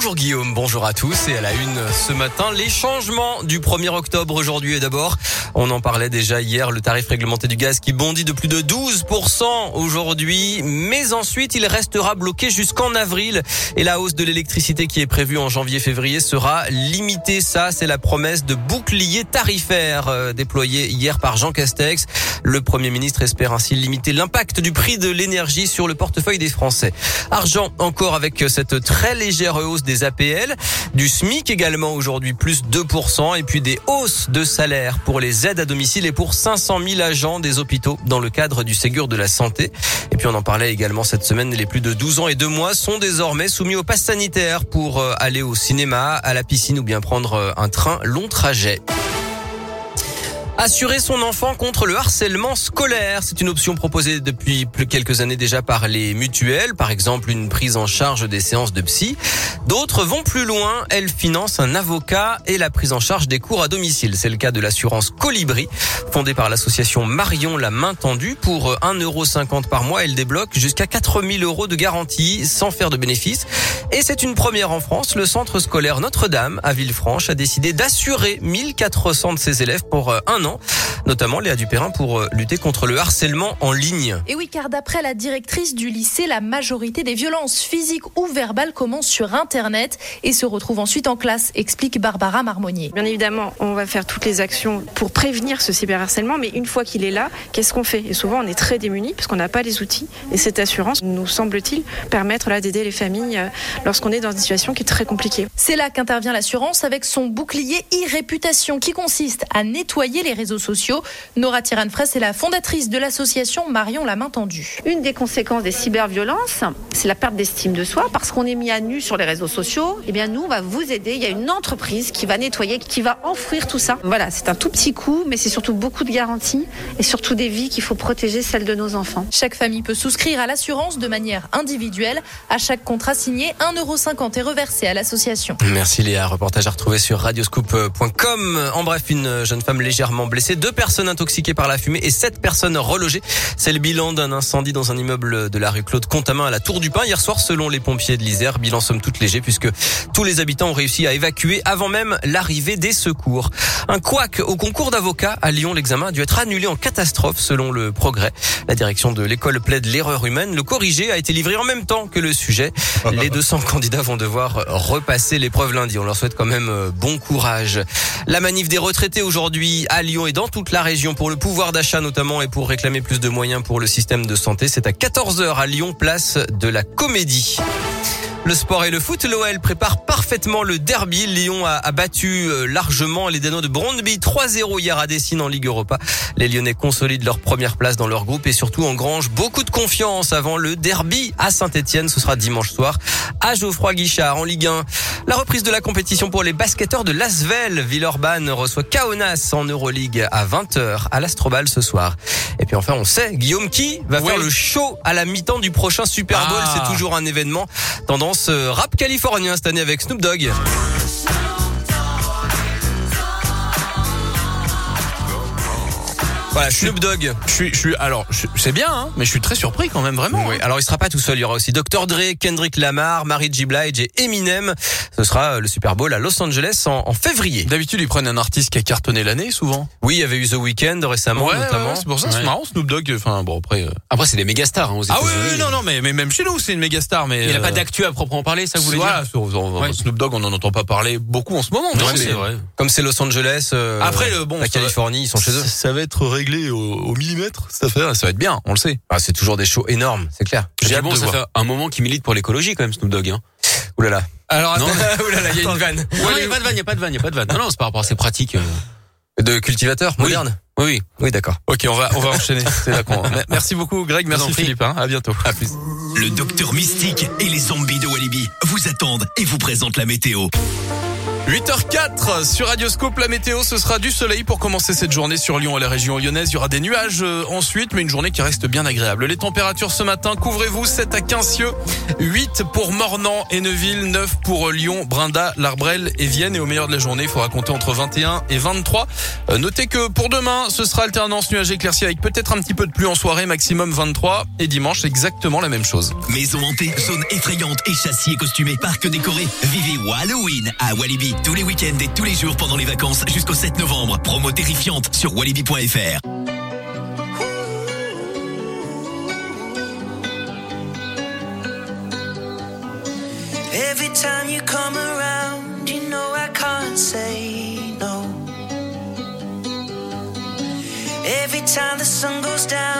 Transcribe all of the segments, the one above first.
Bonjour Guillaume, bonjour à tous et à la une ce matin, les changements du 1er octobre aujourd'hui et d'abord, on en parlait déjà hier, le tarif réglementé du gaz qui bondit de plus de 12% aujourd'hui, mais ensuite il restera bloqué jusqu'en avril et la hausse de l'électricité qui est prévue en janvier-février sera limitée. Ça, c'est la promesse de bouclier tarifaire euh, déployé hier par Jean Castex. Le Premier ministre espère ainsi limiter l'impact du prix de l'énergie sur le portefeuille des Français. Argent encore avec cette très légère hausse des APL, du SMIC également aujourd'hui plus 2% et puis des hausses de salaire pour les aides à domicile et pour 500 000 agents des hôpitaux dans le cadre du Ségur de la santé. Et puis on en parlait également cette semaine, les plus de 12 ans et 2 mois sont désormais soumis au pass sanitaire pour euh, aller au cinéma, à la piscine ou bien prendre euh, un train long trajet. Assurer son enfant contre le harcèlement scolaire, c'est une option proposée depuis plus quelques années déjà par les mutuelles, par exemple une prise en charge des séances de psy. D'autres vont plus loin, elles financent un avocat et la prise en charge des cours à domicile. C'est le cas de l'assurance Colibri, fondée par l'association Marion la main tendue. Pour 1,50€ par mois, elle débloque jusqu'à 4000 euros de garantie sans faire de bénéfices. Et c'est une première en France. Le centre scolaire Notre-Dame à Villefranche a décidé d'assurer 1400 de ses élèves pour un an notamment Léa Dupérin pour euh, lutter contre le harcèlement en ligne. Et oui, car d'après la directrice du lycée, la majorité des violences physiques ou verbales commencent sur Internet et se retrouvent ensuite en classe, explique Barbara Marmonnier. Bien évidemment, on va faire toutes les actions pour prévenir ce cyberharcèlement, mais une fois qu'il est là, qu'est-ce qu'on fait? Et souvent, on est très démunis parce qu'on n'a pas les outils. Et cette assurance nous semble-t-il permettre là d'aider les familles euh, lorsqu'on est dans une situation qui est très compliquée. C'est là qu'intervient l'assurance avec son bouclier e-réputation qui consiste à nettoyer les réseaux sociaux. Nora Tiran-Fraisse est la fondatrice de l'association Marion la main tendue. Une des conséquences des cyberviolences, c'est la perte d'estime de soi parce qu'on est mis à nu sur les réseaux sociaux. Eh bien, nous, on va vous aider. Il y a une entreprise qui va nettoyer, qui va enfouir tout ça. Voilà, c'est un tout petit coup, mais c'est surtout beaucoup de garanties et surtout des vies qu'il faut protéger, celles de nos enfants. Chaque famille peut souscrire à l'assurance de manière individuelle. À chaque contrat signé, 1,50€ est reversé à l'association. Merci Léa. Reportage à retrouver sur radioscoop.com. En bref, une jeune femme légèrement blessé, deux personnes intoxiquées par la fumée et sept personnes relogées. C'est le bilan d'un incendie dans un immeuble de la rue Claude Contamin à la Tour du Pin hier soir selon les pompiers de l'Isère. Bilan somme toute léger puisque tous les habitants ont réussi à évacuer avant même l'arrivée des secours. Un couac au concours d'avocats à Lyon. L'examen a dû être annulé en catastrophe selon le progrès. La direction de l'école plaide l'erreur humaine. Le corrigé a été livré en même temps que le sujet. Les 200 candidats vont devoir repasser l'épreuve lundi. On leur souhaite quand même euh, bon courage. La manif des retraités aujourd'hui à Lyon et dans toute la région pour le pouvoir d'achat notamment et pour réclamer plus de moyens pour le système de santé. C'est à 14h à Lyon, place de la Comédie. Le sport et le foot, l'OL prépare parfaitement le derby. Lyon a, battu euh, largement les Danois de Brondby 3-0 hier à Dessine en Ligue Europa. Les Lyonnais consolident leur première place dans leur groupe et surtout engrangent beaucoup de confiance avant le derby à Saint-Etienne. Ce sera dimanche soir à Geoffroy Guichard en Ligue 1. La reprise de la compétition pour les basketteurs de Lasvel. Villeurbanne reçoit Kaunas en Euroleague à 20h à l'Astrobal ce soir. Et puis enfin, on sait, Guillaume, qui va faire le show à la mi-temps du prochain Super Bowl. Ah. C'est toujours un événement. Tendance euh, rap californien cette année avec Snoop Dogg. Voilà, Snoop Dogg. Je suis, je suis, alors, je- c'est bien, hein, mais je suis très surpris quand même, vraiment. Oui, alors il sera pas tout seul, il y aura aussi Dr Dre, Kendrick Lamar, Mary J. Blige et Eminem. Ce sera euh, le Super Bowl à Los Angeles en, en février. D'habitude, ils prennent un artiste qui a cartonné l'année, souvent. Oui, il y avait eu The Weeknd récemment Ouais, notamment. ouais, c'est pour ça, c'est Ouais. marrant, Snoop Dogg. Enfin, bon, après. euh, Après, c'est des méga stars hein, aux Ah oui, oui, non, non, mais, mais même chez nous, c'est une méga star, mais. Il n'y a euh, pas d'actu à proprement parler, ça vous voulez voilà, dire sur- sur- Ouais. Snoop Dogg, on n'en entend pas parler beaucoup en ce moment. Non, mais c'est vrai. Comme c'est Los Angeles, euh, Après, le bon, la va- Californie, ils sont chez eux. Ça, ça va être réglé au, au millimètre, cette affaire. Ça va être bien, on le sait. Ah, c'est toujours des shows énormes, c'est clair. J'ai hâte bon, de ça voir. fait un moment qu'il milite pour l'écologie quand même, Snoop Dogg. Hein. Ouh là là. Alors, Non, attends. Ouh là là, il y a une vanne. non, il n'y a pas de vanne, il n'y a pas de vanne, il n'y a pas de vanne. Non, non, c'est par rapport à ses pratiques. euh. De cultivateurs Oui. modernes. Oui, oui. Oui, d'accord. Ok, on va, on va enchaîner. Là Merci beaucoup, Greg. Merci. Philippe. Hein. À bientôt. À plus. Le docteur Mystique et les zombies de Walibi vous attendent et vous présentent la météo. 8h04 sur Radioscope, la météo, ce sera du soleil pour commencer cette journée sur Lyon et la région lyonnaise. Il y aura des nuages euh, ensuite, mais une journée qui reste bien agréable. Les températures ce matin, couvrez-vous 7 à 15 cieux, 8 pour Mornan et Neuville, 9 pour Lyon, Brinda, L'Arbrel et Vienne. Et au meilleur de la journée, il faudra compter entre 21 et 23. Euh, notez que pour demain, ce sera alternance nuages éclaircies avec peut-être un petit peu de pluie en soirée, maximum 23. Et dimanche, exactement la même chose. Maison hantée, zone effrayante et châssis costumé, parc décoré. Vivez Halloween à Walibi tous les week-ends et tous les jours pendant les vacances jusqu'au 7 novembre. Promo terrifiante sur walibi.fr. Every time you come around, you know I can't say no. Every time the sun goes down,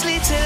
sleep